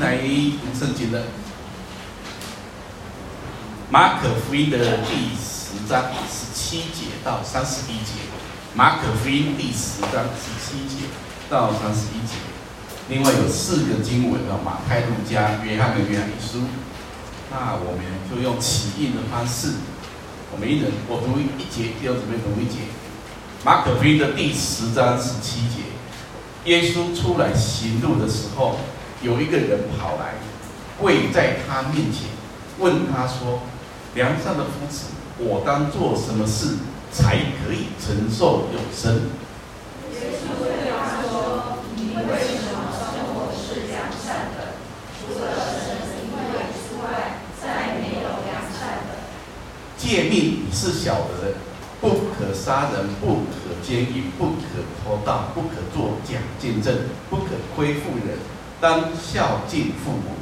来读圣经的马可福音的第十章十七节到三十一节。马可福音第十章十七节到三十一节。另外有四个经文啊，马太、路加、约翰的约翰一书。那我们就用起印的方式，我们一人我读一节，第二准备读一节。马可福音的第十章十七节，耶稣出来行路的时候，有一个人跑来，跪在他面前，问他说：“良善的夫子，我当做什么事才可以承受永生？”诫命你是晓得的，不可杀人，不可奸淫，不可偷盗，不可作假见证，不可亏负人，当孝敬父母。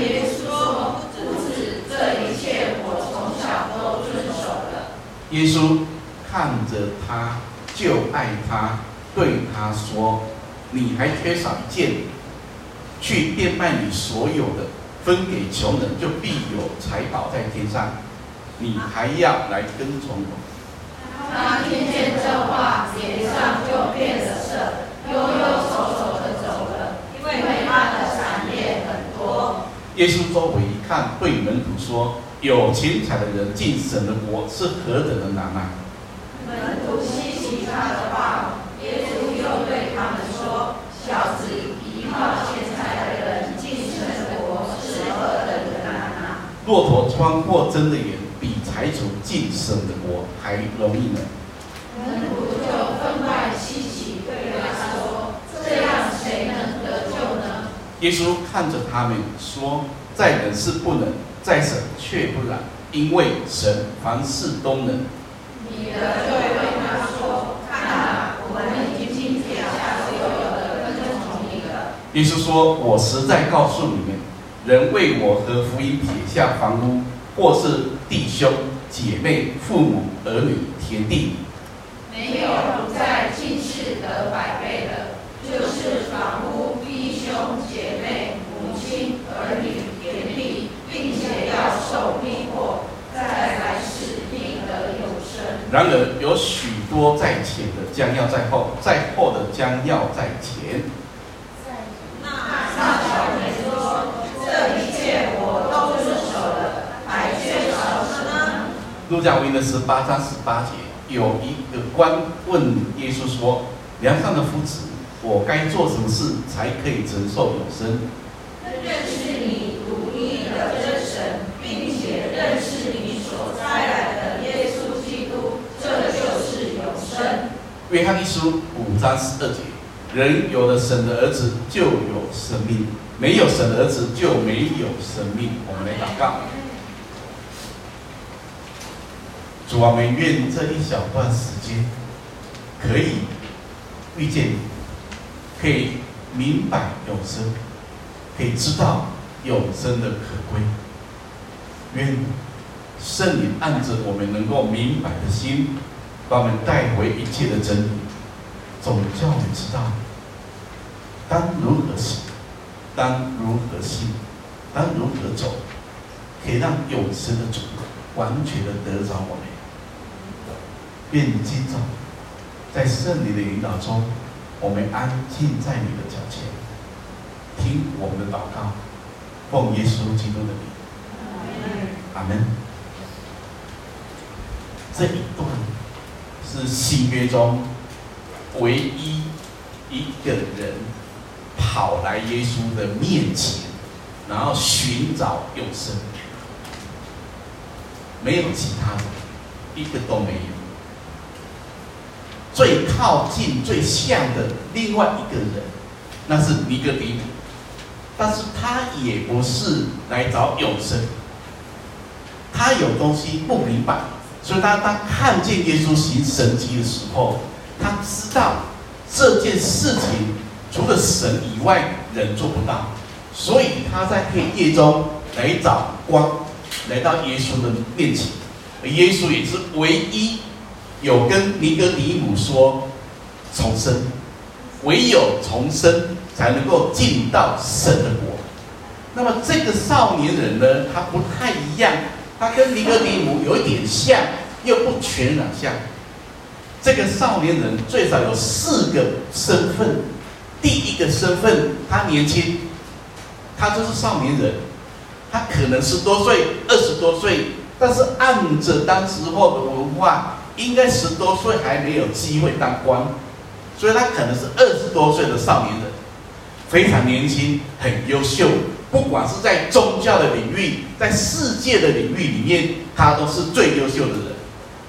耶稣说：“夫子，这一切我从小都遵守了。”耶稣看着他，就爱他，对他说：“你还缺少一件，去变卖你所有的，分给穷人，就必有财宝在天上。”你还要来跟从我？他听见这话，脸上就变了色，忧忧愁愁的走了，因为他的产业很多。耶稣周围一看，对门徒说：“有钱财的人进神的国是何等的难啊！”门徒稀奇他的话，耶稣又对他们说：“小子，依靠钱财的人进神的国是何等的难啊！”骆驼穿过针的眼。财主进神的国还容易呢。门徒就分外稀奇，对他说：“这样谁能得救呢？”耶稣看着他们说：“在人是不能，在神却不然，因为神凡事都能。”彼得就对他说：“看啊，我们已经撇下所有的，跟从你了。”耶稣说：“我实在告诉你们，人为我和福音撇下房屋，或是弟兄。”姐妹、父母、儿女、田地，没有不在今世得百倍的，就是房屋、弟兄、姐妹、母亲、儿女、田地，并且要受逼迫，在来世必得永生。然而有许多在前的，将要在后；在后的，将要在前。路加福音的十八章十八节，有一个官问耶稣说：“良善的夫子，我该做什么事才可以承受永生？”认识你独一的真神，并且认识你所差来的耶稣基督，这就是永生。约翰一书五章十二节，人有了神的儿子就有生命，没有神的儿子就没有生命。我们来祷告。主啊，我们愿这一小段时间可以遇见你，可以明白永生，可以知道永生的可贵。愿圣灵按着我们能够明白的心，把我们带回一切的真理，总叫我们知道当如何行，当如何信，当如何走，可以让永生的主完全的得着我们。愿你今早在圣灵的引导中，我们安静在你的脚前，听我们的祷告，奉耶稣基督的名，阿门。这一段是新约中唯一一个人跑来耶稣的面前，然后寻找永生，没有其他的，一个都没有。最靠近、最像的另外一个人，那是尼哥底母，但是他也不是来找永生，他有东西不明白，所以他当看见耶稣行神迹的时候，他知道这件事情除了神以外人做不到，所以他在黑夜中来找光，来到耶稣的面前，耶稣也是唯一。有跟尼哥底母说，重生，唯有重生才能够进到神的国。那么这个少年人呢，他不太一样，他跟尼哥底母有一点像，又不全然像。这个少年人最少有四个身份。第一个身份，他年轻，他就是少年人，他可能十多岁、二十多岁，但是按着当时候的文化，应该十多岁还没有机会当官，所以他可能是二十多岁的少年人，非常年轻，很优秀，不管是在宗教的领域，在世界的领域里面，他都是最优秀的人，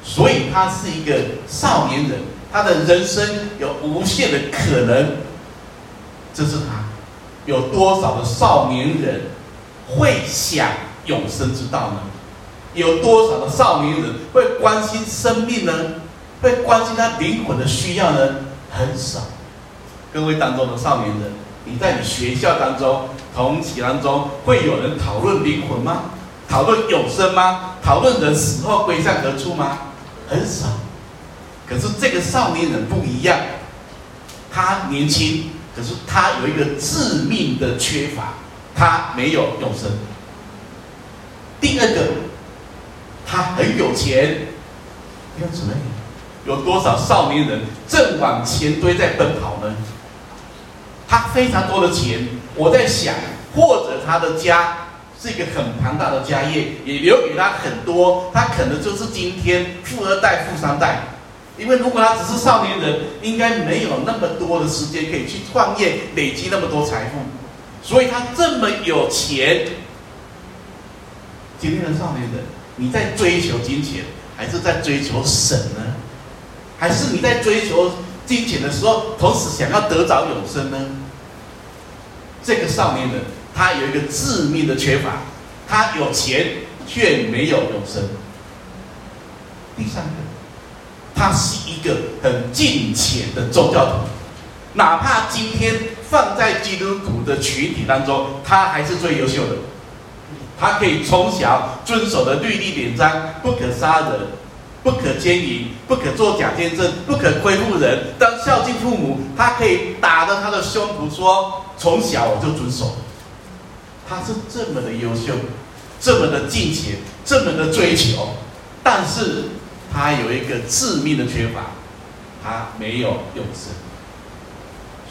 所以他是一个少年人，他的人生有无限的可能。这是他，有多少的少年人会想永生之道呢？有多少的少年人会关心生命呢？会关心他灵魂的需要呢？很少。各位当中的少年人，你在你学校当中、同期当中，会有人讨论灵魂吗？讨论永生吗？讨论人死后归向何处吗？很少。可是这个少年人不一样，他年轻。可是他有一个致命的缺乏，他没有永生。第二个，他很有钱，要怎么？有多少少年人正往钱堆在奔跑呢？他非常多的钱，我在想，或者他的家是一个很庞大的家业，也留给他很多，他可能就是今天富二代、富三代。因为如果他只是少年人，应该没有那么多的时间可以去创业，累积那么多财富，所以他这么有钱。今天的少年人，你在追求金钱，还是在追求神呢？还是你在追求金钱的时候，同时想要得着永生呢？这个少年人，他有一个致命的缺乏，他有钱却没有永生。第三个。他是一个很敬虔的宗教徒，哪怕今天放在基督徒的群体当中，他还是最优秀的。他可以从小遵守的律例典章：不可杀人，不可奸淫，不可作假见证，不可亏负人，当孝敬父母。他可以打着他的胸脯说：“从小我就遵守。”他是这么的优秀，这么的尽情，这么的追求，但是。他有一个致命的缺乏，他没有永生，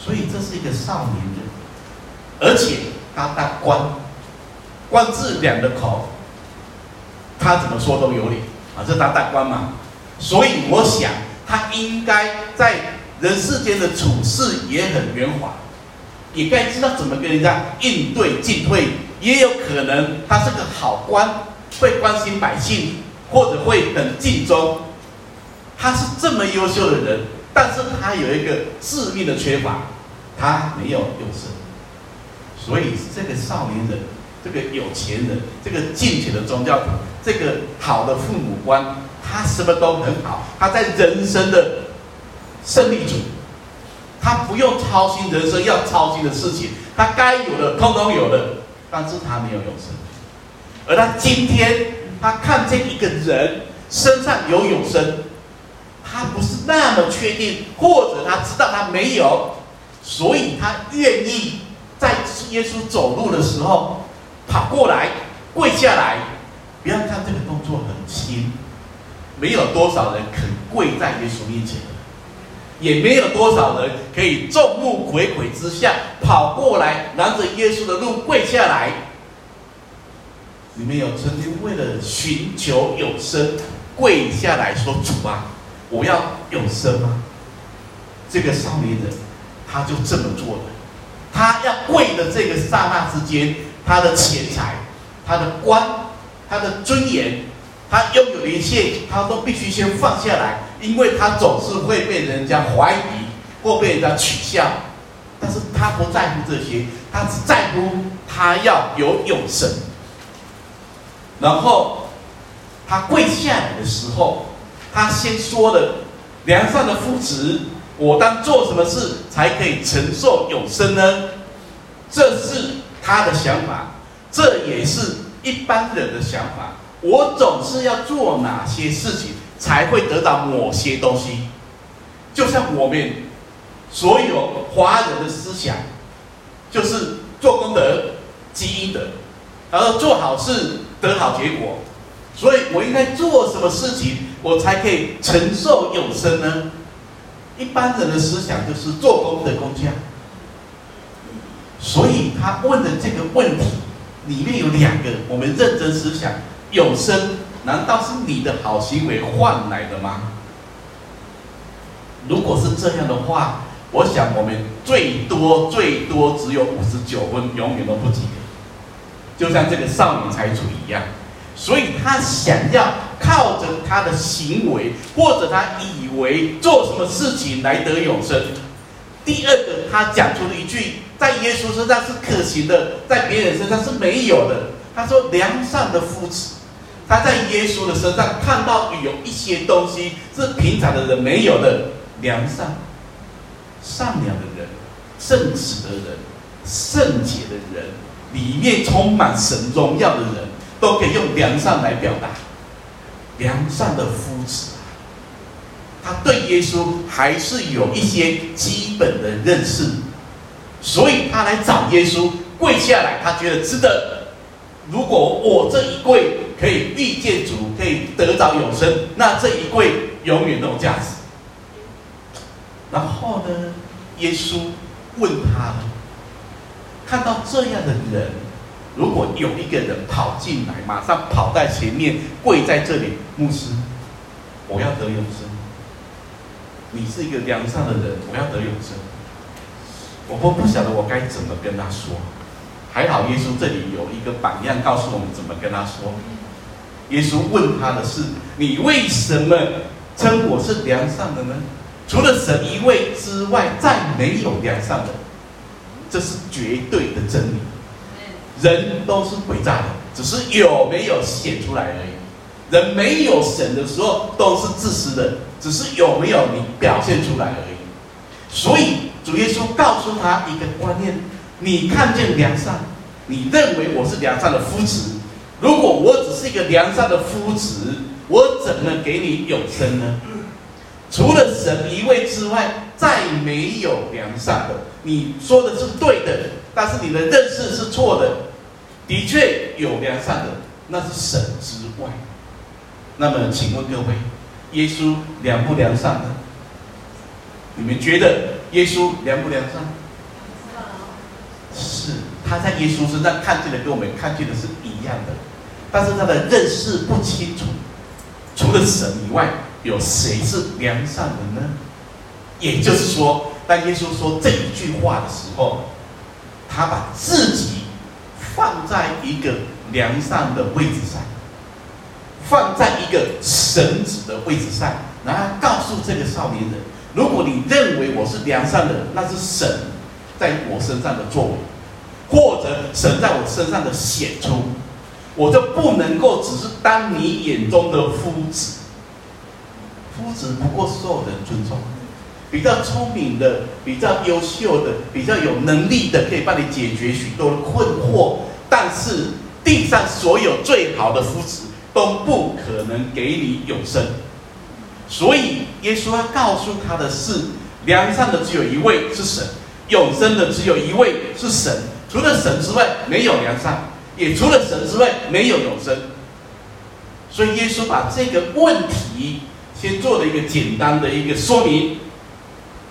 所以这是一个少年人，而且他当官，官字两个口，他怎么说都有理啊，这他当官嘛，所以我想他应该在人世间的处事也很圆滑，也该知道怎么跟人家应对进退，也有可能他是个好官，会关心百姓。或者会很尽忠，他是这么优秀的人，但是他有一个致命的缺乏，他没有用生。所以这个少年人，这个有钱人，这个敬虔的宗教徒，这个好的父母官，他什么都很好，他在人生的胜利组，他不用操心人生要操心的事情，他该有的通通有了，但是他没有永生，而他今天。他看见一个人身上有永生，他不是那么确定，或者他知道他没有，所以他愿意在耶稣走路的时候跑过来跪下来。不要看这个动作很轻，没有多少人肯跪在耶稣面前，也没有多少人可以众目睽睽之下跑过来拦着耶稣的路跪下来。你们有曾经为了寻求永生，跪下来说：“主啊，我要永生吗？”这个少年人他就这么做了。他要跪的这个刹那之间，他的钱财、他的官、他的尊严、他拥有的一切，他都必须先放下来，因为他总是会被人家怀疑或被人家取笑。但是他不在乎这些，他只在乎他要有永生。然后，他跪下来的时候，他先说了：“梁上的夫子，我当做什么事才可以承受永生呢？”这是他的想法，这也是一般人的想法。我总是要做哪些事情才会得到某些东西？就像我们所有华人的思想，就是做功德积阴德，然后做好事得好结果。所以我应该做什么事情，我才可以承受永生呢？一般人的思想就是做功德工匠。所以他问的这个问题里面有两个，我们认真思想：永生难道是你的好行为换来的吗？如果是这样的话，我想我们最多最多只有五十九分，永远都不及格。就像这个少年财主一样。所以他想要靠着他的行为，或者他以为做什么事情来得永生。第二个，他讲出了一句，在耶稣身上是可行的，在别人身上是没有的。他说：“良善的夫子，他在耶稣的身上看到有一些东西是平常的人没有的，良善、善良的人、正直的人、圣洁的人，里面充满神荣耀的人。”都可以用良善来表达，良善的夫子，他对耶稣还是有一些基本的认识，所以他来找耶稣跪下来，他觉得值得。如果我这一跪可以遇见主，可以得着永生，那这一跪永远都有价值。然后呢，耶稣问他，看到这样的人。如果有一个人跑进来，马上跑在前面跪在这里，牧师，我要得永生。你是一个良善的人，我要得永生。我不不晓得我该怎么跟他说。还好耶稣这里有一个榜样，告诉我们怎么跟他说。耶稣问他的是：你为什么称我是良善的呢？除了神一位之外，再没有良善的。这是绝对的真理。人都是诡诈的，只是有没有显出来而已。人没有神的时候都是自私的，只是有没有你表现出来而已。所以主耶稣告诉他一个观念：你看见良善，你认为我是良善的夫子。如果我只是一个良善的夫子，我怎么给你永生呢？除了神一位之外，再没有良善的。你说的是对的，但是你的认识是错的。的确有良善的，那是神之外。那么，请问各位，耶稣良不良善呢？你们觉得耶稣良不良善？是，他在耶稣身上看见的跟我们看见的是一样的，但是他的认识不清楚。除了神以外，有谁是良善的呢？也就是说，当耶稣说这一句话的时候，他把自己。放在一个良善的位置上，放在一个神子的位置上，然后告诉这个少年人：如果你认为我是良善的，那是神在我身上的作为，或者神在我身上的显出，我就不能够只是当你眼中的夫子。夫子不过受人尊重。比较聪明的、比较优秀的、比较有能力的，可以帮你解决许多困惑。但是地上所有最好的夫子都不可能给你永生。所以耶稣要告诉他的是：良善的只有一位是神，永生的只有一位是神。除了神之外，没有良善；也除了神之外，没有永生。所以耶稣把这个问题先做了一个简单的一个说明。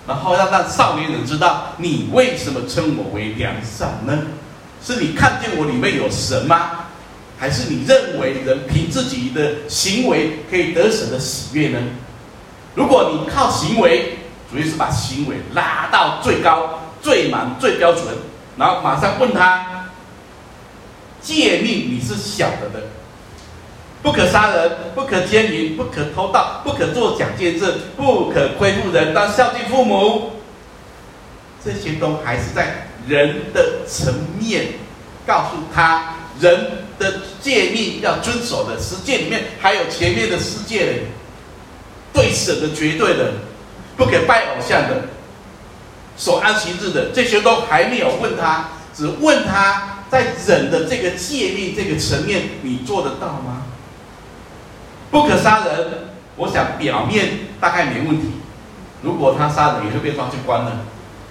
然后要让少年人知道，你为什么称我为良善呢？是你看见我里面有神吗？还是你认为人凭自己的行为可以得神的喜悦呢？如果你靠行为，主要是把行为拉到最高、最满、最标准，然后马上问他，诫命你是晓得的。不可杀人，不可奸淫，不可偷盗，不可作假见证，不可亏负人，当孝敬父母。这些都还是在人的层面告诉他，人的诫命要遵守的。十诫里面还有前面的十诫嘞，对神的绝对的，不可拜偶像的，守安息日的，这些都还没有问他，只问他在忍的这个诫命这个层面，你做得到吗？不可杀人，我想表面大概没问题，如果他杀人，也会被抓去关了，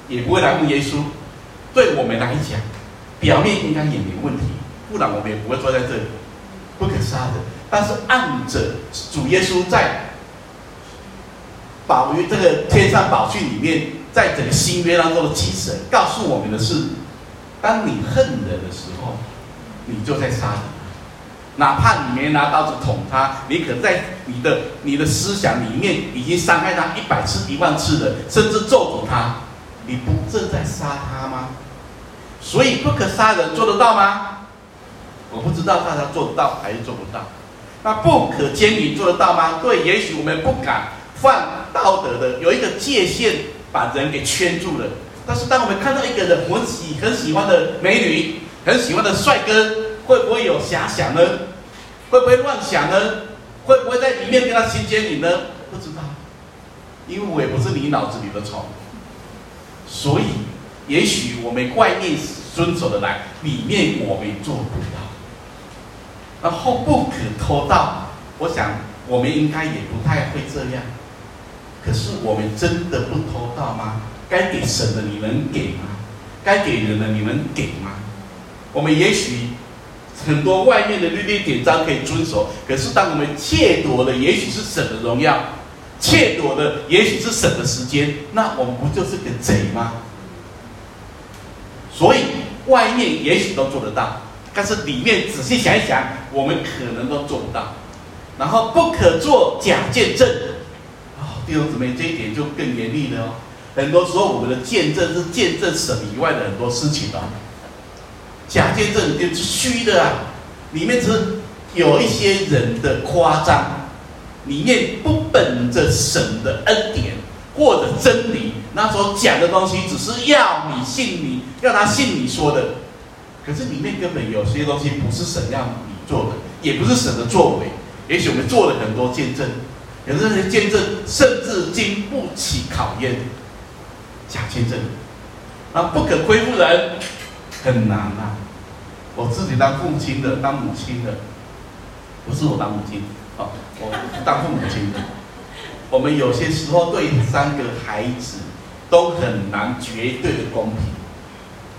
也不会来问耶稣。对我们来讲，表面应该也没问题，不然我们也不会坐在这里。不可杀人，但是按着主耶稣在宝于这个天上宝训里面，在整个新约当中的精神，告诉我们的是：当你恨人的时候，你就在杀人。哪怕你没拿刀子捅他，你可在你的你的思想里面已经伤害他一百次、一万次了，甚至咒诅他，你不正在杀他吗？所以不可杀人，做得到吗？我不知道大家做得到还是做不到。那不可奸淫，做得到吗？对，也许我们不敢犯道德的，有一个界限把人给圈住了。但是当我们看到一个人很喜很喜欢的美女，很喜欢的帅哥，会不会有遐想呢？会不会乱想呢？会不会在里面跟他亲接你呢？不知道，因为我也不是你脑子里的虫。所以，也许我们外面遵守的来，里面我们做不到。然后不可偷盗，我想我们应该也不太会这样。可是我们真的不偷盗吗？该给神的你能给吗？该给人的你能给吗？我们也许。很多外面的律例典章可以遵守，可是当我们窃夺的也许是神的荣耀，窃夺的也许是神的时间，那我们不就是个贼吗？所以外面也许都做得到，但是里面仔细想一想，我们可能都做不到。然后不可做假见证，哦，弟兄姊妹，这一点就更严厉了哦。很多时候我们的见证是见证神以外的很多事情啊。假见证就是虚的啊，里面只是有一些人的夸张，里面不本着神的恩典或者真理，那时候讲的东西只是要你信你，要他信你说的，可是里面根本有些东西不是神让你做的，也不是神的作为。也许我们做了很多见证，可是那些见证甚至经不起考验，假见证，那不可亏负人。很难啊！我自己当父亲的，当母亲的，不是我当母亲，哦，我当父母亲的。我们有些时候对三个孩子都很难绝对的公平，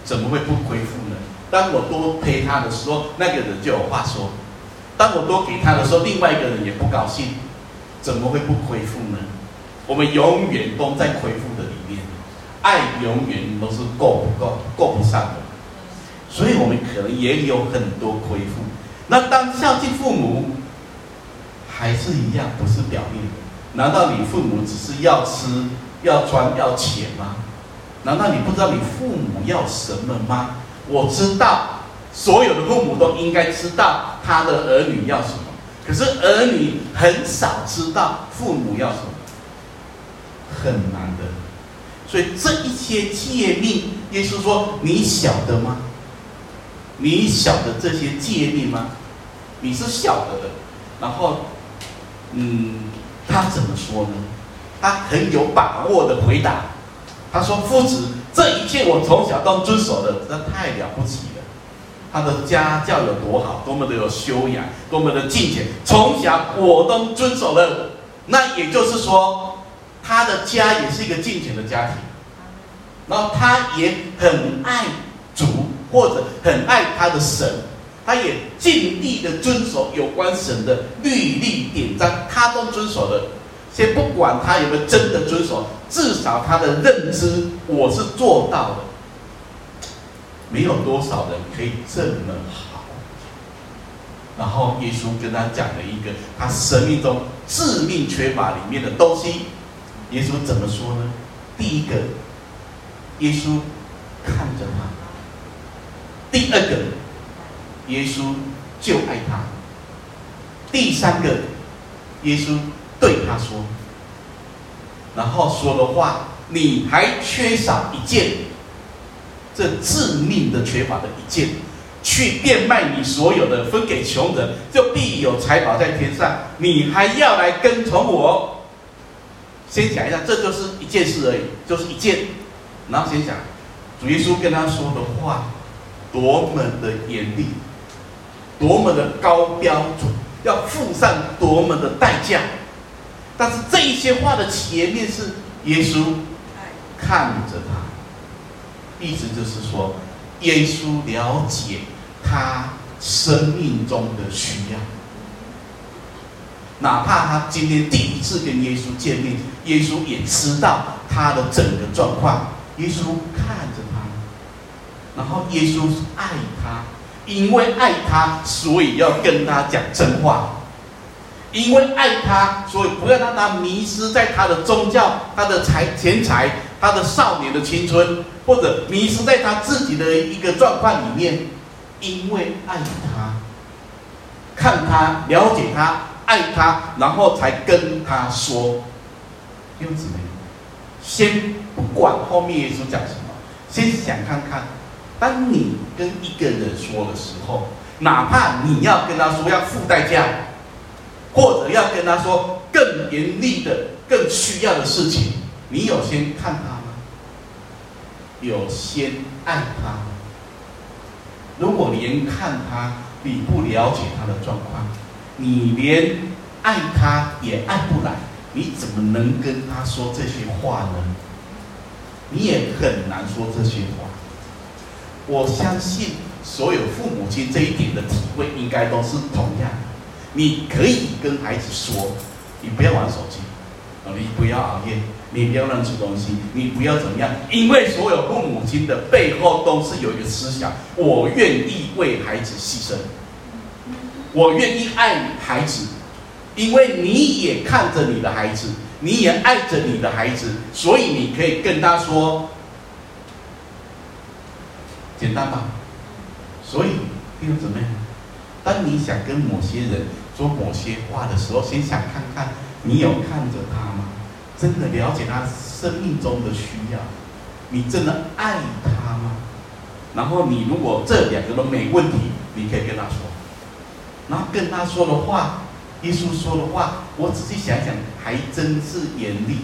怎么会不亏负呢？当我多陪他的时候，那个人就有话说；当我多给他的时候，另外一个人也不高兴，怎么会不亏负呢？我们永远都在亏负的，爱永远都是够不够、够不上的。所以我们可能也有很多亏负。那当孝敬父母，还是一样，不是表面的。难道你父母只是要吃、要穿、要钱吗？难道你不知道你父母要什么吗？我知道，所有的父母都应该知道他的儿女要什么。可是儿女很少知道父母要什么，很难。所以这一些诫命，耶稣说：“你晓得吗？”你晓得这些诫命吗？你是晓得的。然后，嗯，他怎么说呢？他很有把握的回答。他说：“夫子，这一切我从小都遵守的，那太了不起了。他的家教有多好，多么的有修养，多么的敬虔，从小我都遵守了。那也就是说，他的家也是一个敬虔的家庭。然后他也很爱主。”或者很爱他的神，他也尽力的遵守有关神的律例典章，他都遵守了。先不管他有没有真的遵守，至少他的认知我是做到的。没有多少人可以这么好。然后耶稣跟他讲了一个他生命中致命缺乏里面的东西。耶稣怎么说呢？第一个，耶稣看着他。第二个，耶稣就爱他。第三个，耶稣对他说，然后说的话，你还缺少一件，这致命的缺乏的一件，去变卖你所有的，分给穷人，就必有财宝在天上。你还要来跟从我。先讲一下，这就是一件事而已，就是一件。然后先讲，主耶稣跟他说的话。多么的严厉，多么的高标准，要付上多么的代价。但是这一些话的前面是耶稣看着他，意思就是说，耶稣了解他生命中的需要。哪怕他今天第一次跟耶稣见面，耶稣也知道他的整个状况。耶稣看着他，然后耶稣爱他，因为爱他，所以要跟他讲真话。因为爱他，所以不要让他迷失在他的宗教、他的财钱财、他的少年的青春，或者迷失在他自己的一个状况里面。因为爱他，看他，了解他。爱他，然后才跟他说，弟兄姊妹，先不管后面耶稣讲什么，先想看看，当你跟一个人说的时候，哪怕你要跟他说要付代价，或者要跟他说更严厉的、更需要的事情，你有先看他吗？有先爱他吗？如果连看他，你不了解他的状况。你连爱他也爱不来，你怎么能跟他说这些话呢？你也很难说这些话。我相信所有父母亲这一点的体会应该都是同样的。你可以跟孩子说：“你不要玩手机，你不要熬夜，你不要乱吃东西，你不要怎么样。”因为所有父母亲的背后都是有一个思想：我愿意为孩子牺牲。我愿意爱你孩子，因为你也看着你的孩子，你也爱着你的孩子，所以你可以跟他说，简单吧？所以弟兄姊妹，当你想跟某些人说某些话的时候，先想看看你有看着他吗？真的了解他生命中的需要？你真的爱他吗？然后你如果这两个都没问题，你可以跟他说。然后跟他说的话，耶稣说的话，我仔细想想，还真是严厉。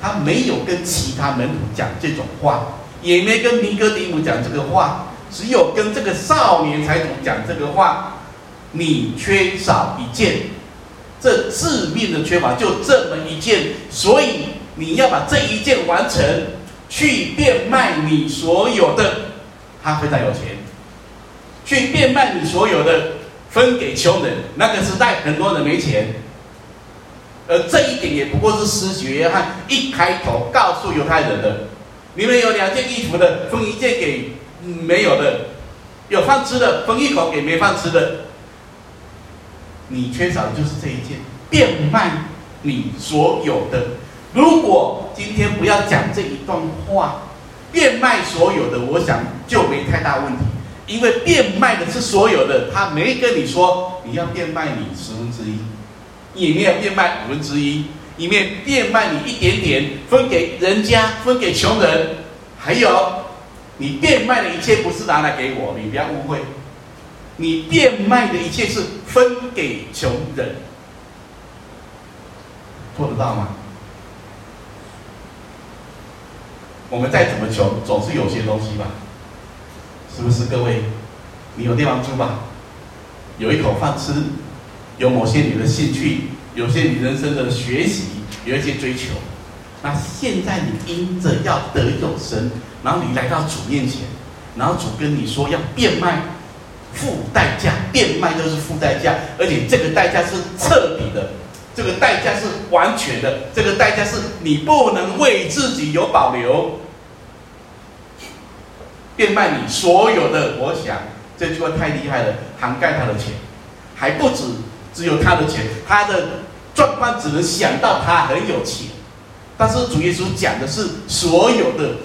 他没有跟其他门徒讲这种话，也没跟尼哥底母讲这个话，只有跟这个少年财主讲这个话。你缺少一件，这致命的缺乏就这么一件，所以你要把这一件完成，去变卖你所有的。他非常有钱，去变卖你所有的。分给穷人，那个时代很多人没钱，而这一点也不过是施洗约翰一开头告诉犹太人的：你们有两件衣服的，分一件给没有的；有饭吃的，分一口给没饭吃的。你缺少的就是这一件，变卖你所有的。如果今天不要讲这一段话，变卖所有的，我想就没太大问题。因为变卖的是所有的，他没跟你说你要变卖你十分之一，也没有变卖五分之一，里面变卖你一点点，分给人家，分给穷人。还有，你变卖的一切不是拿来给我，你不要误会。你变卖的一切是分给穷人，做得到吗？我们再怎么穷，总是有些东西吧。是不是各位？你有地方住吧？有一口饭吃，有某些你的兴趣，有些你人生的学习，有一些追求。那现在你因着要得永生，然后你来到主面前，然后主跟你说要变卖，付代价，变卖就是付代价，而且这个代价是彻底的，这个代价是完全的，这个代价是你不能为自己有保留。变卖你所有的，我想这句话太厉害了，涵盖他的钱，还不止只有他的钱，他的状况只能想到他很有钱，但是主耶稣讲的是所有的，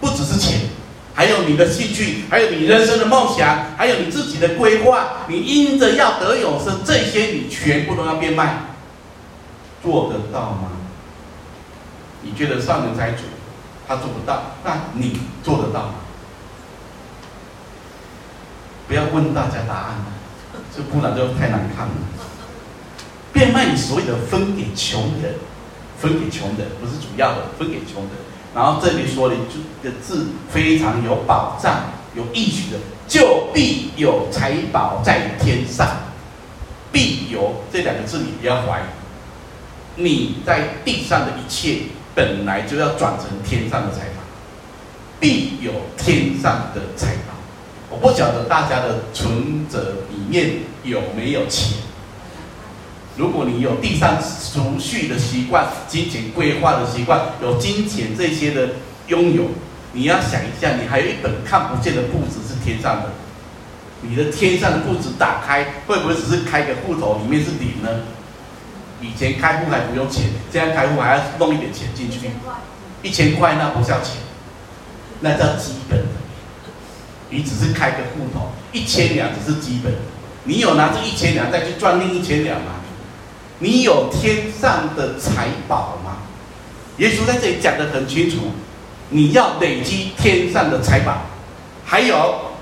不只是钱，还有你的兴趣，还有你人生的梦想，还有你自己的规划，你因着要得永生，这些你全部都要变卖，做得到吗？你觉得少年财主他做不到，那你做得到吗？不要问大家答案，这不然就太难看了。变卖你所有的分给穷人，分给穷人不是主要的，分给穷人。然后这里说的这个字非常有保障、有意许的，就必有财宝在天上。必有这两个字你不要怀疑，你在地上的一切本来就要转成天上的财宝，必有天上的财宝。我不晓得大家的存折里面有没有钱。如果你有地上储蓄的习惯、金钱规划的习惯、有金钱这些的拥有，你要想一下，你还有一本看不见的簿子是天上的。你的天上的簿子打开，会不会只是开个户头，里面是零呢？以前开户还不用钱，现在开户还要弄一点钱进去。一千块那不叫钱，那叫基本的。你只是开个户头，一千两只是基本。你有拿这一千两再去赚另一千两吗？你有天上的财宝吗？耶稣在这里讲得很清楚，你要累积天上的财宝，还有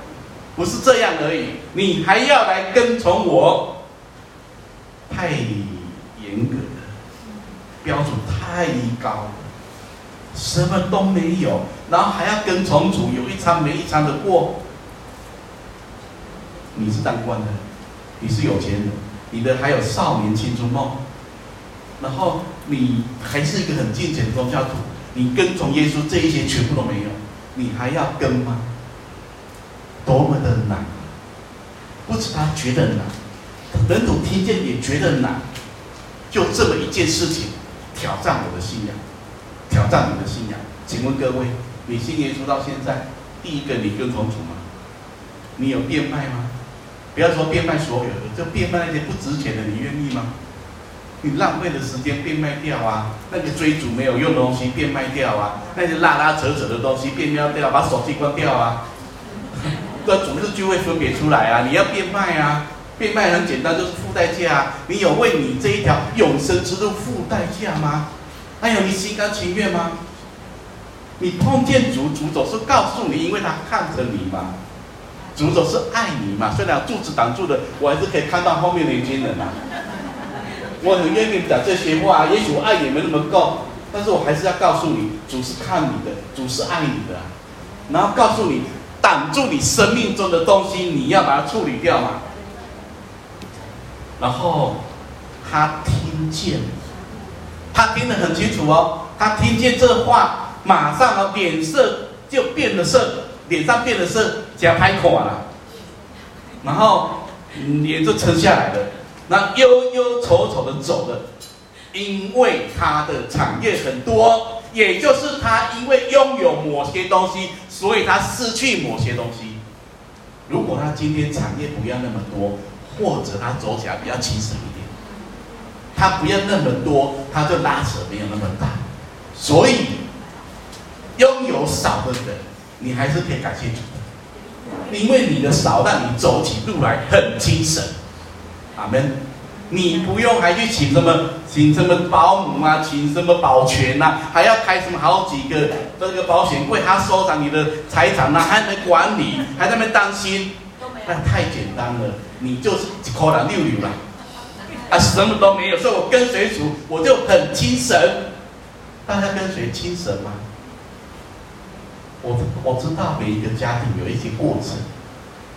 不是这样而已，你还要来跟从我。太严格了，标准太高了，什么都没有，然后还要跟从主，有一餐没一餐的过。你是当官的，你是有钱的。你的还有少年青春梦，然后你还是一个很敬虔的宗教徒，你跟从耶稣这一些全部都没有，你还要跟吗？多么的难！不止他觉得难，门徒听见也觉得难，就这么一件事情挑战我的信仰，挑战你的信仰。请问各位，你信耶稣到现在，第一个你跟从主吗？你有变卖吗？不要说变卖所有的，就变卖那些不值钱的，你愿意吗？你浪费的时间变卖掉啊，那个追逐没有用的东西变卖掉啊，那些拉拉扯扯的东西变卖掉，把手机关掉啊。那主日聚会分别出来啊，你要变卖啊，变卖很简单，就是付代价啊。你有为你这一条永生之路付代价吗？还有你心甘情愿吗？你碰见主，主总是告诉你，因为他看着你嘛。主总是爱你嘛，虽然柱子挡住的，我还是可以看到后面的年轻人啊。我很愿意讲这些话，也许我爱也没那么够，但是我还是要告诉你，主是看你的，主是爱你的，然后告诉你，挡住你生命中的东西，你要把它处理掉嘛。然后他听见，他听得很清楚哦，他听见这话，马上哦脸色就变了色。脸上变了色加拍垮了，然后脸就沉下来了，那忧忧愁愁的走了，因为他的产业很多，也就是他因为拥有某些东西，所以他失去某些东西。如果他今天产业不要那么多，或者他走起来比较轻松一点，他不要那么多，他就拉扯没有那么大。所以拥有少的人。你还是可以感谢主的，因为你的少让你走起路来很精神。阿门。你不用还去请什么，请什么保姆啊，请什么保全呐、啊，还要开什么好几个这个保险柜，他收藏你的财产啊，还能管理，还在那边担心，那太简单了。你就是口袋六六了，啊，什么都没有。所以我跟随主，我就很精神。大家跟随精神吗？我我知道每一个家庭有一些过程，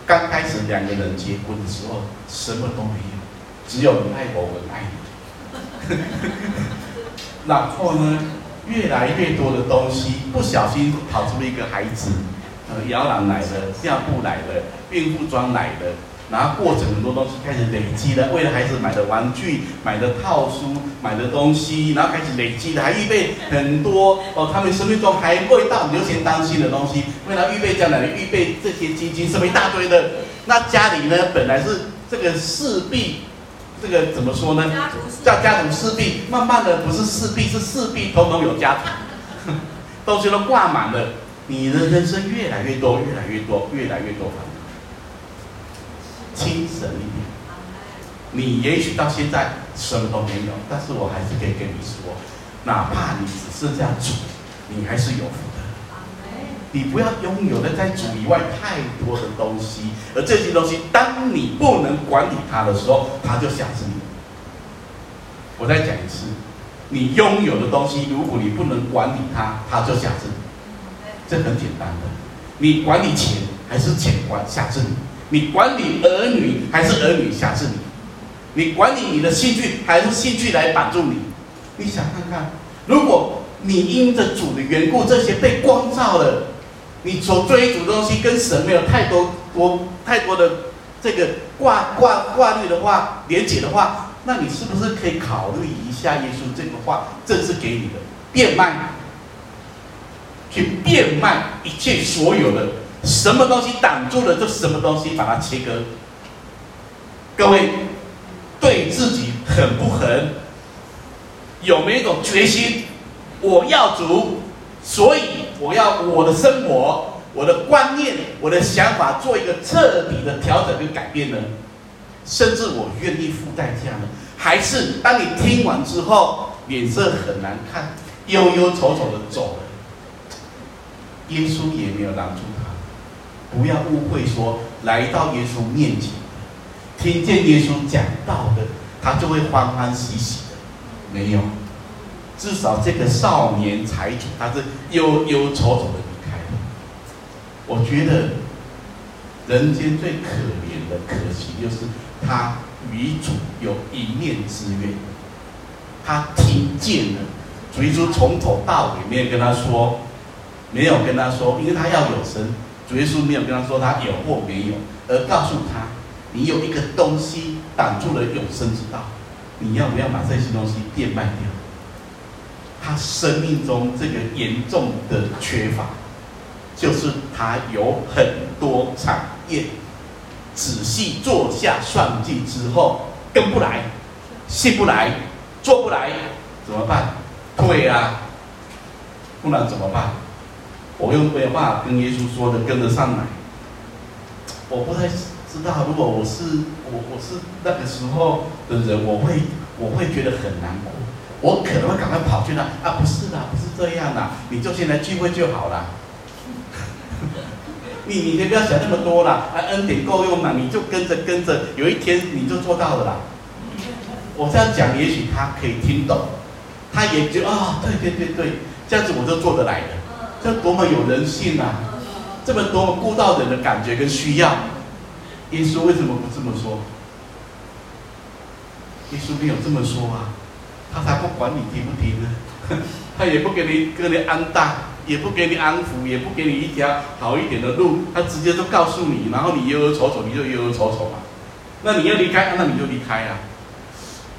刚开始两个人结婚的时候什么都没有，只有你爱我，我爱你。然后呢，越来越多的东西，不小心跑出一个孩子，呃，摇篮来了，尿布来了，孕妇装来了。然后过程很多东西开始累积了，为了孩子买的玩具、买的套书、买的东西，然后开始累积了，还预备很多哦，他们生命中还未到你就先担心的东西，为了预备将来，预备这些基金，什么一大堆的。那家里呢，本来是这个四壁，这个怎么说呢？叫家徒四壁，慢慢的不是四壁，是四壁统统有家徒，东西都挂满了，你的人生越来越多，越来越多，越来越多。轻省一点，你也许到现在什么都没有，但是我还是可以跟你说，哪怕你只是这样主，你还是有福的。你不要拥有的在主以外太多的东西，而这些东西，当你不能管理它的时候，它就辖制你。我再讲一次，你拥有的东西，如果你不能管理它，它就辖制你。这很简单的，你管理钱还是钱管辖制你？你管理儿女还是儿女辖制你？你管理你的兴趣还是兴趣来绑住你？你想看看，如果你因着主的缘故，这些被光照了，你所追逐的东西跟神没有太多多太多的这个挂挂挂虑的话，连结的话，那你是不是可以考虑一下耶稣这个话，这是给你的变卖，去变卖一切所有的什么东西挡住了，就什么东西把它切割。各位对自己狠不狠？有没有一种决心？我要主，所以我要我的生活、我的观念、我的想法做一个彻底的调整跟改变呢？甚至我愿意付代价呢？还是当你听完之后，脸色很难看，忧忧愁愁的走了？耶稣也没有拦住他，不要误会说来到耶稣面前，听见耶稣讲道的，他就会欢欢喜喜的，没有。至少这个少年财主，他是忧忧愁愁的离开了。我觉得人间最可怜的、可惜，就是他与主有一面之缘。他听见了，主耶稣从头到尾没有跟他说，没有跟他说，因为他要有生。主耶稣没有跟他说他有或没有，而告诉他，你有一个东西挡住了永生之道，你要不要把这些东西变卖掉？他生命中这个严重的缺乏，就是他有很多产业，仔细坐下算计之后，跟不来，信不来，做不来，怎么办？退啊！不然怎么办？我又没有办法跟耶稣说的跟得上来。我不太知道，如果我是我我是那个时候的人，我会我会觉得很难过。我可能会赶快跑去那啊，不是啦，不是这样啦，你就先来聚会就好了。你你先不要想那么多啦，啊，恩典够用嘛，你就跟着跟着，有一天你就做到了啦。我这样讲，也许他可以听懂，他也觉得啊，对对对对，这样子我就做得来的，这多么有人性啊，这么多么顾到人的感觉跟需要。耶稣为什么不这么说？耶稣没有这么说啊。他才不管你听不听呢，他也不给你给你安大，也不给你安抚，也不给你一条好一点的路，他直接就告诉你，然后你忧忧愁愁，你就忧忧愁愁嘛。那你要离开，那你就离开啊。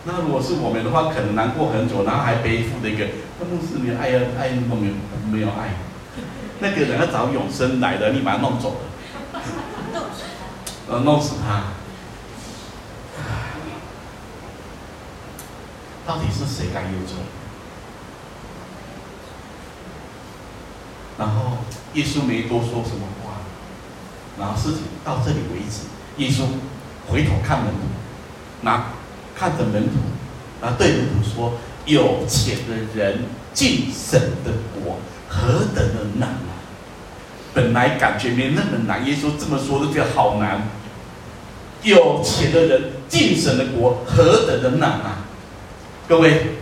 那如果是我们的话，可能难过很久，然后还背负的一个，那不是你爱要爱都没有没有爱，那个人要找永生来的，你把他弄走了，呃，弄死他。到底是谁该忧愁？然后耶稣没多说什么话，然后事情到这里为止。耶稣回头看门徒，那看着门徒，然后对门徒说：“有钱的人进神的国何等的难啊！本来感觉没那么难，耶稣这么说就觉得好难。有钱的人进神的国何等的难啊！”各位，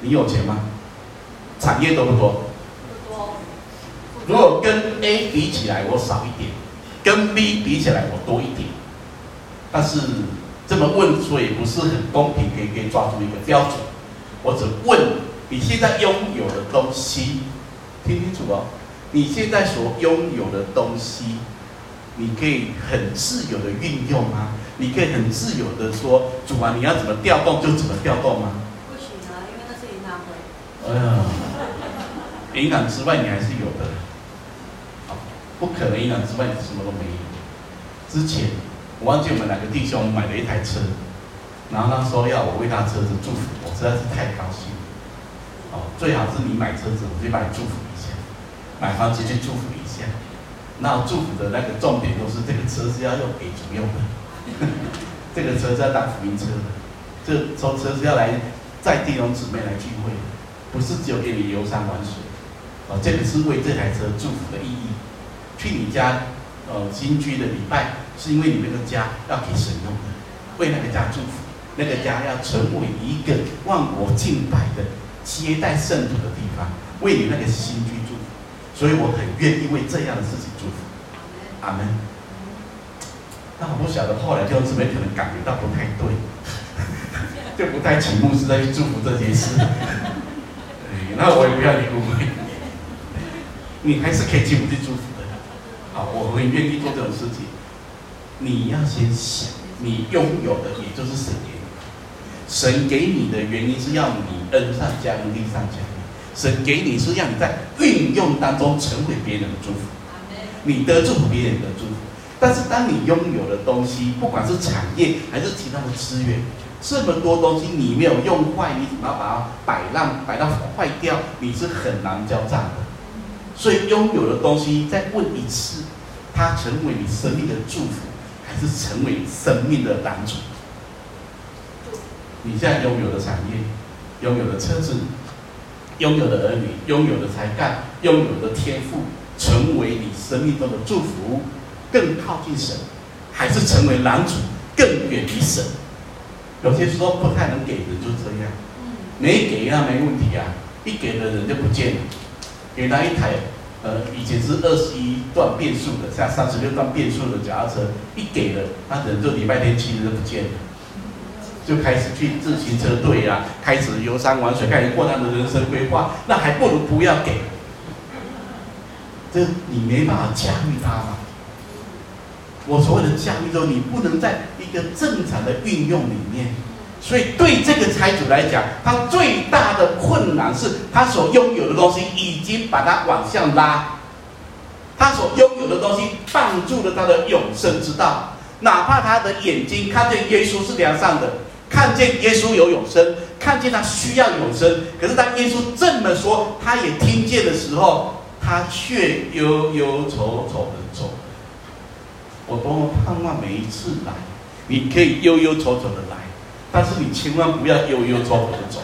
你有钱吗？产业多不多？不多。如果跟 A 比起来，我少一点；跟 B 比起来，我多一点。但是这么问，所以不是很公平，可以可以抓住一个标准。我只问你现在拥有的东西，听清楚哦。你现在所拥有的东西，你可以很自由的运用吗？你可以很自由的说，主啊，你要怎么调动就怎么调动吗不行啊因为那是领导？哎呀，营养之外你还是有的，不可能营养之外你什么都没有。之前我忘记我们两个弟兄买了一台车，然后他说要我为他车子祝福，我实在是太高兴了。哦，最好是你买车子，我就帮你祝福买房子去祝福一下。那祝福的那个重点都是这个车是要用给主用的，这个车是要当福音车的，这车车是要来载弟兄姊妹来聚会。不是只有给你游山玩水，哦，这个是为这台车祝福的意义。去你家，呃，新居的礼拜，是因为你那个家要给神用的，为那个家祝福，那个家要成为一个万国敬拜的接待圣徒的地方，为你那个新居。所以我很愿意为这样的事情祝福。阿门。那我不晓得后来弟兄姊妹可能感觉到不太对，就不太请牧师再去祝福这件事。那我也不要你误会，你还是可以进入去祝福的。好，我很愿意做这种事情。你要先想，你拥有的也就是神给你。神给你的原因是要你恩上加恩，利上加利。神给你是让你在运用当中成为别人的祝福，你得祝福别人的祝福。但是当你拥有的东西，不管是产业还是其他的资源，这么多东西你没有用坏，你怎么要把它摆烂，摆到坏掉？你是很难交账的。所以拥有的东西，再问一次，它成为你生命的祝福，还是成为你生命的拦阻？你现在拥有的产业，拥有的车子，拥有的儿女，拥有的才干，拥有的天赋，成为你生命中的祝福，更靠近神，还是成为拦阻，更远离神？有些时候不太能给人，就这样。没给那没问题啊，一给的人就不见了。给他一台，呃，以前是二十一段变速的，现在三十六段变速的脚踏车，一给了，那人就礼拜天七日就不见了，就开始去自行车队啊，开始游山玩水，开始过他的人生规划，那还不如不要给。这你没办法驾驭他嘛。我所谓的驾驭，说你不能在一个正常的运用里面，所以对这个财主来讲，他最大的困难是他所拥有的东西已经把他往下拉，他所拥有的东西挡住了他的永生之道，哪怕他的眼睛看见耶稣是良善的，看见耶稣有永生，看见他需要永生，可是当耶稣这么说，他也听见的时候，他却忧忧愁愁的走。我多么盼望每一次来，你可以忧忧愁愁的来，但是你千万不要忧忧愁愁的走。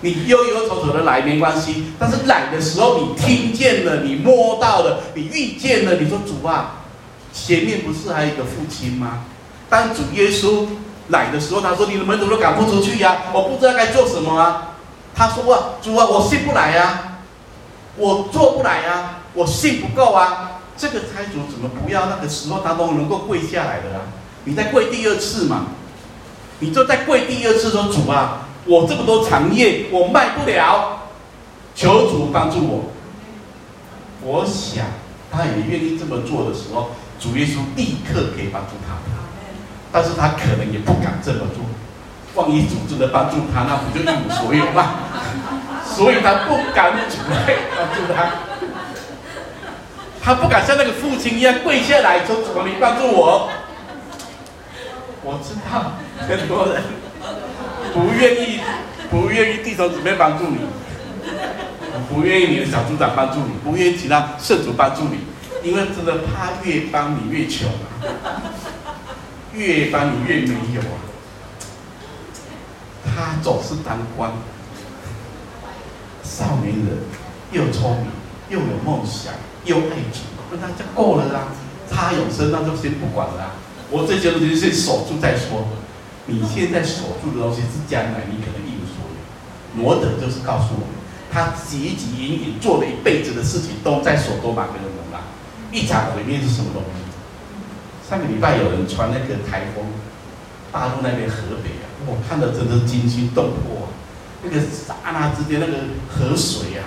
你忧忧愁愁的来没关系，但是来的时候你听见了，你摸到了，你遇见了，你说主啊，前面不是还有一个父亲吗？当主耶稣来的时候，他说你的门徒都赶不出去呀，我不知道该做什么啊。他说啊，主啊，我信不来呀，我做不来呀，我信不够啊。这个财主怎么不要那个时候他都能够跪下来的啊？你再跪第二次嘛？你就再跪第二次说主啊，我这么多产业我卖不了，求主帮助我。我想他也愿意这么做的时候，主耶稣立刻可以帮助他，但是他可能也不敢这么做。万一主真的帮助他，那不就一无所有吗？所以他不敢主来帮助他。他不敢像那个父亲一样跪下来说：“主，你帮助我。”我知道很多人不愿意，不愿意弟兄姊妹帮助你，不愿意你的小组长帮助你，不愿意其他圣主帮助你，因为真的怕越帮你越穷啊，越帮你越没有啊。他总是当官，少年人又聪明又有梦想。又爱主，那他就够了啦。他永生，那就先不管了啦。我这些东西先守住再说。你现在守住的东西是将来你可能一无所有。罗德就是告诉我们，他汲汲营营做了一辈子的事情，都在所多玛跟蛾摩拉。一场毁灭是什么东西？上个礼拜有人传那个台风，大陆那边河北啊，我看到真的惊心动魄啊。那个刹那之间，那个河水啊。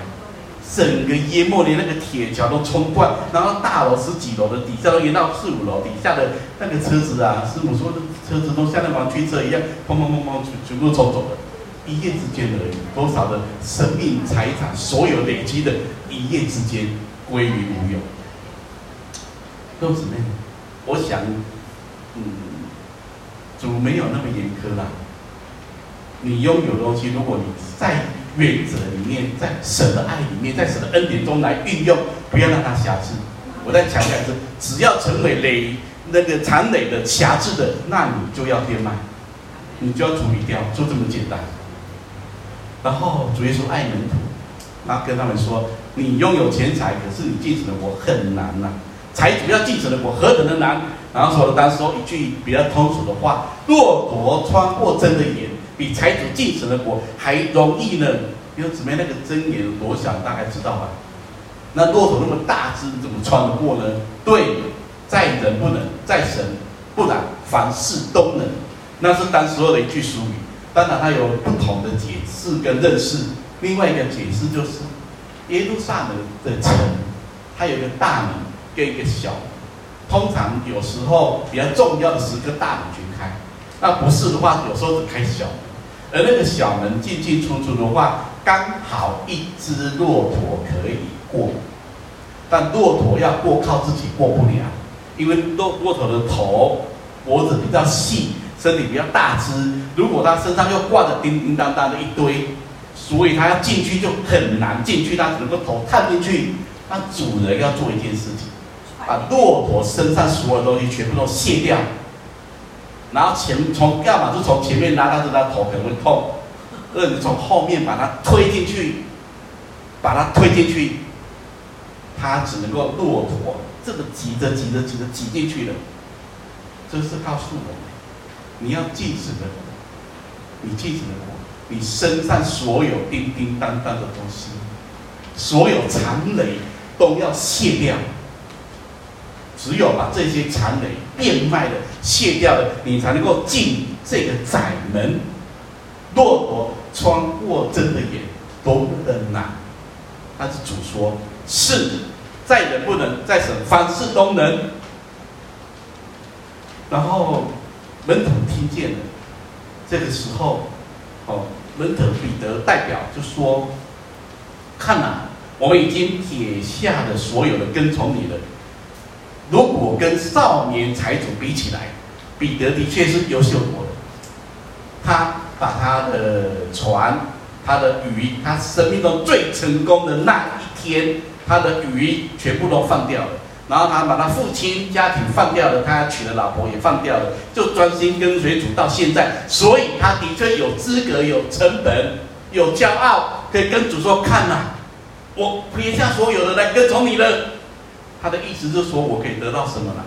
整个淹没，连那个铁桥都冲断，然后大楼十几楼的底下都淹到四五楼，底下的那个车子啊，师母说的车子都像那玩具车一样，砰砰砰砰，全部冲走了，一夜之间而已，多少的生命财产，所有累积的，一夜之间归于无有。都是那，我想，嗯，主没有那么严苛啦。你拥有的东西，如果你在。原则里面，在神的爱里面，在神的恩典中来运用，不要让它瑕疵。我再强调一次，只要成为累那个残累的瑕疵的，那你就要变卖，你就要处理掉，就这么简单。然后主耶稣爱门徒，他跟他们说：“你拥有钱财，可是你继承的我很难呐、财主要进神的国何等的难？”然后说了当时说一句比较通俗的话：“骆驼穿过针的眼。”比财主进神的国还容易呢，因为姊妹那个针眼多小，大概知道吧？那骆驼那么大只，怎么穿得过呢？对，在人不能，在神不然，凡事都能。那是当时候的一句俗语，当然它有不同的解释跟认识。另外一个解释就是，耶路撒冷的城，它有一个大门跟一个小。通常有时候比较重要的时刻，大门去开；那不是的话，有时候只开小门。而那个小门进进出出的话，刚好一只骆驼可以过。但骆驼要过，靠自己过不了，因为骆骆驼的头、脖子比较细，身体比较大只。如果它身上又挂着叮叮当当的一堆，所以它要进去就很难进去。它只能够头探进去。那主人要做一件事情。把骆驼身上所有东西全部都卸掉，然后前从要么就从前面拉，但是他头可能会痛；二你从后面把它推进去，把它推进去，他只能够骆驼这个挤着挤着挤着挤进去了。这是告诉我们，你要禁止的，你禁止的，你身上所有叮叮当当的东西，所有残累都要卸掉。只有把这些残累变卖的卸掉了，你才能够进这个窄门。骆驼穿过针的眼，多么的难！但是主说：“是，在人不能，在神凡事都能。”然后门徒听见了，这个时候，哦，门徒彼得代表就说：“看哪，我们已经撇下了所有的，跟从你了。”如果跟少年财主比起来，彼得的确是优秀多了。他把他的船、他的鱼、他生命中最成功的那一天，他的鱼全部都放掉了。然后他把他父亲家庭放掉了，他娶的老婆也放掉了，就专心跟随主到现在。所以他的确有资格、有成本、有骄傲，可以跟主说：“看呐，我撇下所有的来跟从你了。”他的意思就是说，我可以得到什么呢？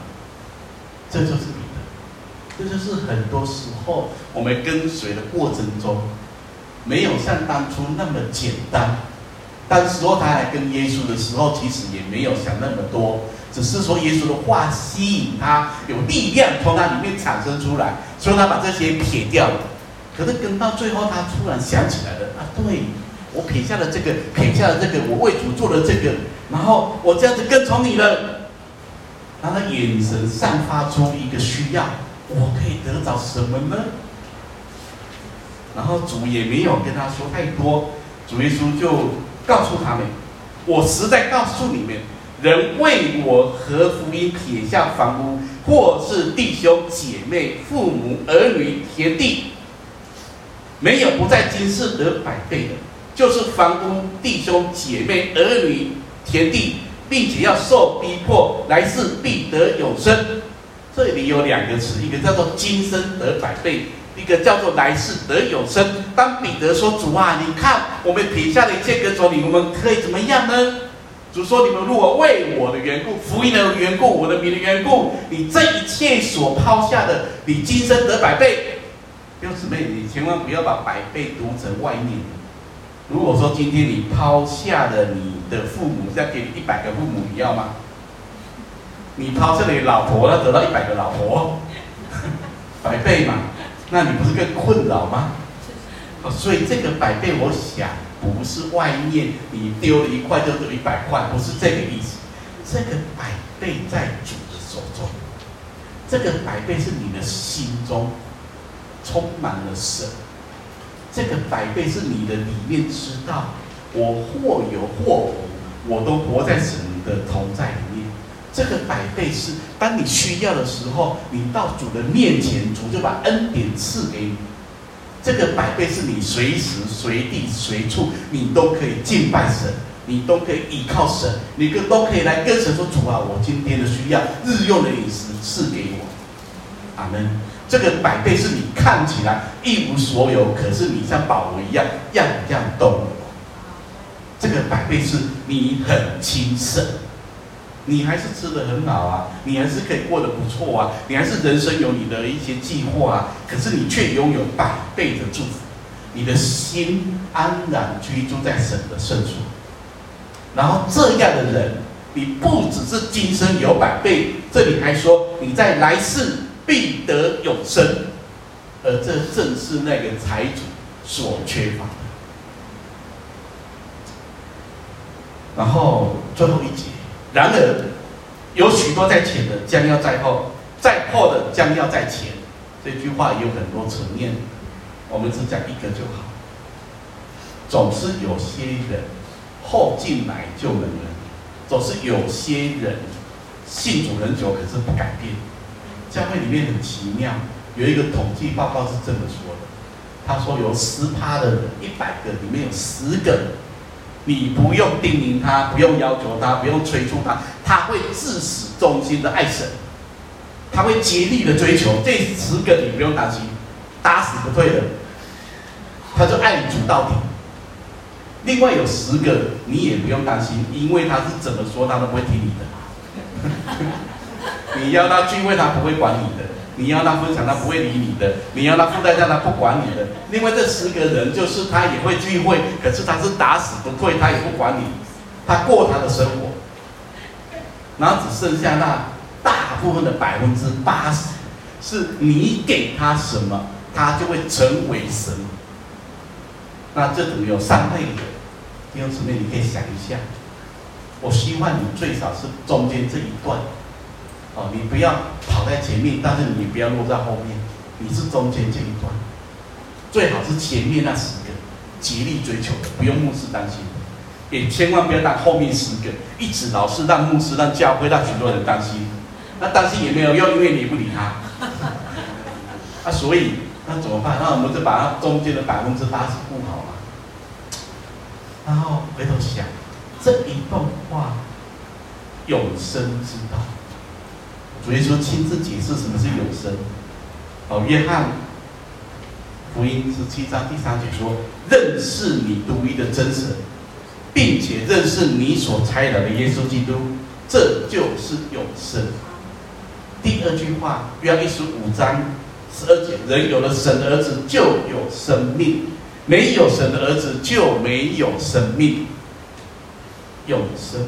这就是彼得，这就是很多时候我们跟随的过程中，没有像当初那么简单。当时候他来跟耶稣的时候，其实也没有想那么多，只是说耶稣的话吸引他，有力量从他里面产生出来，所以他把这些撇掉。可是跟到最后，他突然想起来了啊，对，我撇下了这个，撇下了这个，我为主做了这个。然后我这样子跟从你了，然后眼神散发出一个需要，我可以得着什么呢？然后主也没有跟他说太多，主耶稣就告诉他们：我实在告诉你们，人为我和福音撇下房屋，或是弟兄姐妹、父母儿女、田地，没有不在今世得百倍的，就是房屋、弟兄姐妹、儿女。田地，并且要受逼迫，来世必得永生。这里有两个词，一个叫做今生得百倍，一个叫做来世得永生。当彼得说：“主啊，你看我们撇下了一切跟从你，我们可以怎么样呢？”主说：“你们如果为我的缘故、福音的缘故、我的名的缘故，你这一切所抛下的，你今生得百倍。”弟兄姊妹，你千万不要把百倍读成外面。如果说今天你抛下了你的父母，再给你一百个父母，你要吗？你抛下你老婆，要得到一百个老婆，百倍嘛？那你不是更困扰吗？所以这个百倍，我想不是外面你丢了一块就得一百块，不是这个意思。这个百倍在主的手中，这个百倍是你的心中充满了神。这个百倍是你的里面知道，我或有或无，我都活在神的同在里面。这个百倍是当你需要的时候，你到主的面前，主就把恩典赐给你。这个百倍是你随时随地随处，你都可以敬拜神，你都可以依靠神，你都可以来跟神说：“主啊，我今天的需要，日用的饮食赐给我。”阿门。这个百倍是你看起来一无所有，可是你像保罗一样样样都有。这个百倍是你很轻省，你还是吃得很好啊，你还是可以过得不错啊，你还是人生有你的一些计划啊，可是你却拥有百倍的祝福，你的心安然居住在神的圣所。然后这样的人，你不只是今生有百倍，这里还说你在来世。必得永生，而这正是那个财主所缺乏的。然后最后一节，然而有许多在前的将要在后，在后的将要在前。这句话有很多层面，我们只讲一个就好。总是有些人后进来就能人，总是有些人信主很久，可是不改变。教会里面很奇妙，有一个统计报告是这么说的：他说有十趴的人，一百个里面有十个，你不用叮咛他，不用要求他，不用催促他，他会自始忠心的爱神。他会竭力的追求，这十个你不用担心，打死不退的，他就爱主到底。另外有十个你也不用担心，因为他是怎么说他都不会听你的。你要他聚会他不会管你的，你要他分享他不会理你的，你要他付代价他不管你的。另外这十个人就是他也会聚会，可是他是打死不退，他也不管你，他过他的生活，然后只剩下那。大部分的百分之八十，是你给他什么，他就会成为什么。那这种有三类的，弟兄姊妹，你可以想一下。我希望你最少是中间这一段，哦，你不要跑在前面，但是你不要落在后面，你是中间这一段，最好是前面那十个极力追求的，不用牧师担心，也千万不要让后面十个一直老是让牧师、让教会、让许多人担心。那担心也没有用，因为你不理他。啊，所以那怎么办？那我们就把它中间的百分之八十顾好嘛。然后回头想，这一段话，永生之道。主耶稣亲自解释什么是永生。哦，约翰福音十七章第三节说：“认识你独一的真神，并且认识你所差来的耶稣基督，这就是永生。”第二句话，约翰一书五章十二节：人有了神的儿子，就有生命；没有神的儿子，就没有生命。永生，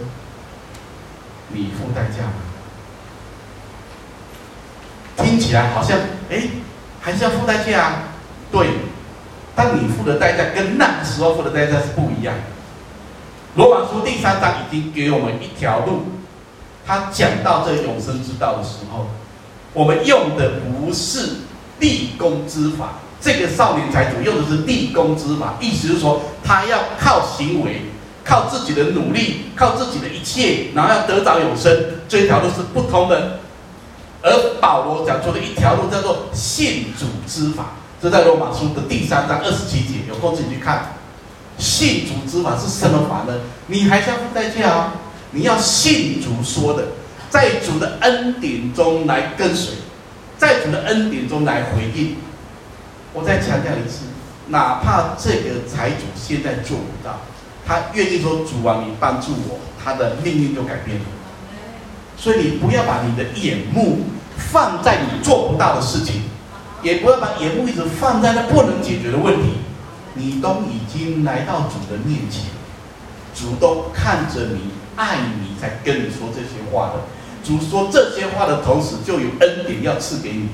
你付代价吗？听起来好像，哎，还是要付代价啊？对，但你付的代价跟那个时候付的代价是不一样。罗马书第三章已经给我们一条路。他讲到这永生之道的时候，我们用的不是立功之法。这个少年财主用的是立功之法，意思是说他要靠行为，靠自己的努力，靠自己的一切，然后要得着永生。这条路是不通的。而保罗讲出的一条路叫做信主之法，这在罗马书的第三章二十七节，有空自己去看。信主之法是什么法呢？你还是要付代价啊。你要信主说的，在主的恩典中来跟随，在主的恩典中来回应。我再强调一次，哪怕这个财主现在做不到，他愿意说主啊，你帮助我，他的命运就改变了。所以你不要把你的眼目放在你做不到的事情，也不要把眼目一直放在那不能解决的问题。你都已经来到主的面前，主都看着你。爱你才跟你说这些话的，主说这些话的同时，就有恩典要赐给你，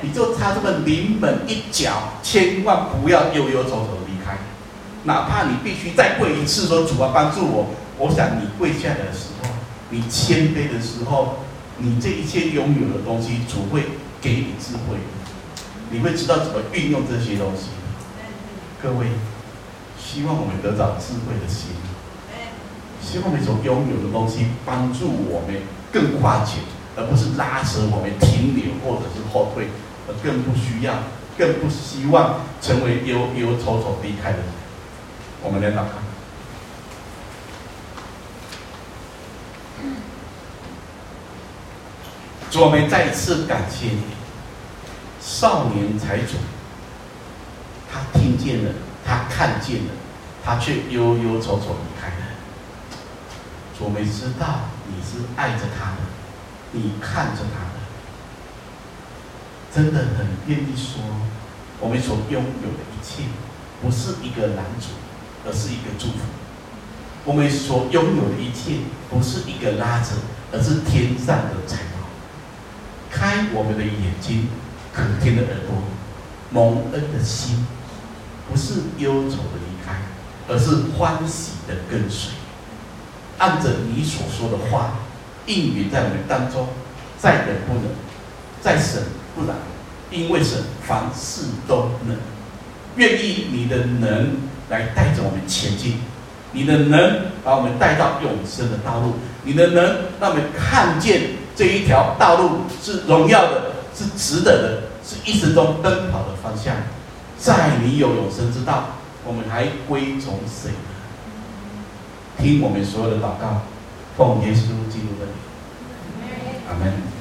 你就差这么临门一脚，千万不要忧忧愁愁离开，哪怕你必须再跪一次，说主啊帮助我。我想你跪下来的时候，你谦卑的时候，你这一切拥有的东西，主会给你智慧，你会知道怎么运用这些东西。各位，希望我们得到智慧的心。希望我们所拥有的东西帮助我们更跨前，而不是拉扯我们停留或者是后退，而更不需要，更不希望成为忧忧愁愁离开的人。我们来看，主，我们再一次感谢你，少年财主，他听见了，他看见了，他却悠悠愁愁离开了。我们知道你是爱着他的，你看着他的，真的很愿意说，我们所拥有的一切，不是一个拦阻，而是一个祝福。我们所拥有的一切，不是一个拉扯，而是天上的财宝。开我们的眼睛，可听的耳朵，蒙恩的心，不是忧愁的离开，而是欢喜的跟随。按着你所说的话应允在我们当中，再忍不能，在神不然，因为神凡事都能。愿意你的能来带着我们前进，你的能把我们带到永生的道路，你的能让我们看见这一条道路是荣耀的，是值得的，是一生中奔跑的方向。在你有永生之道，我们还归从谁？听我们所有的祷告，奉耶稣基督的名，阿门。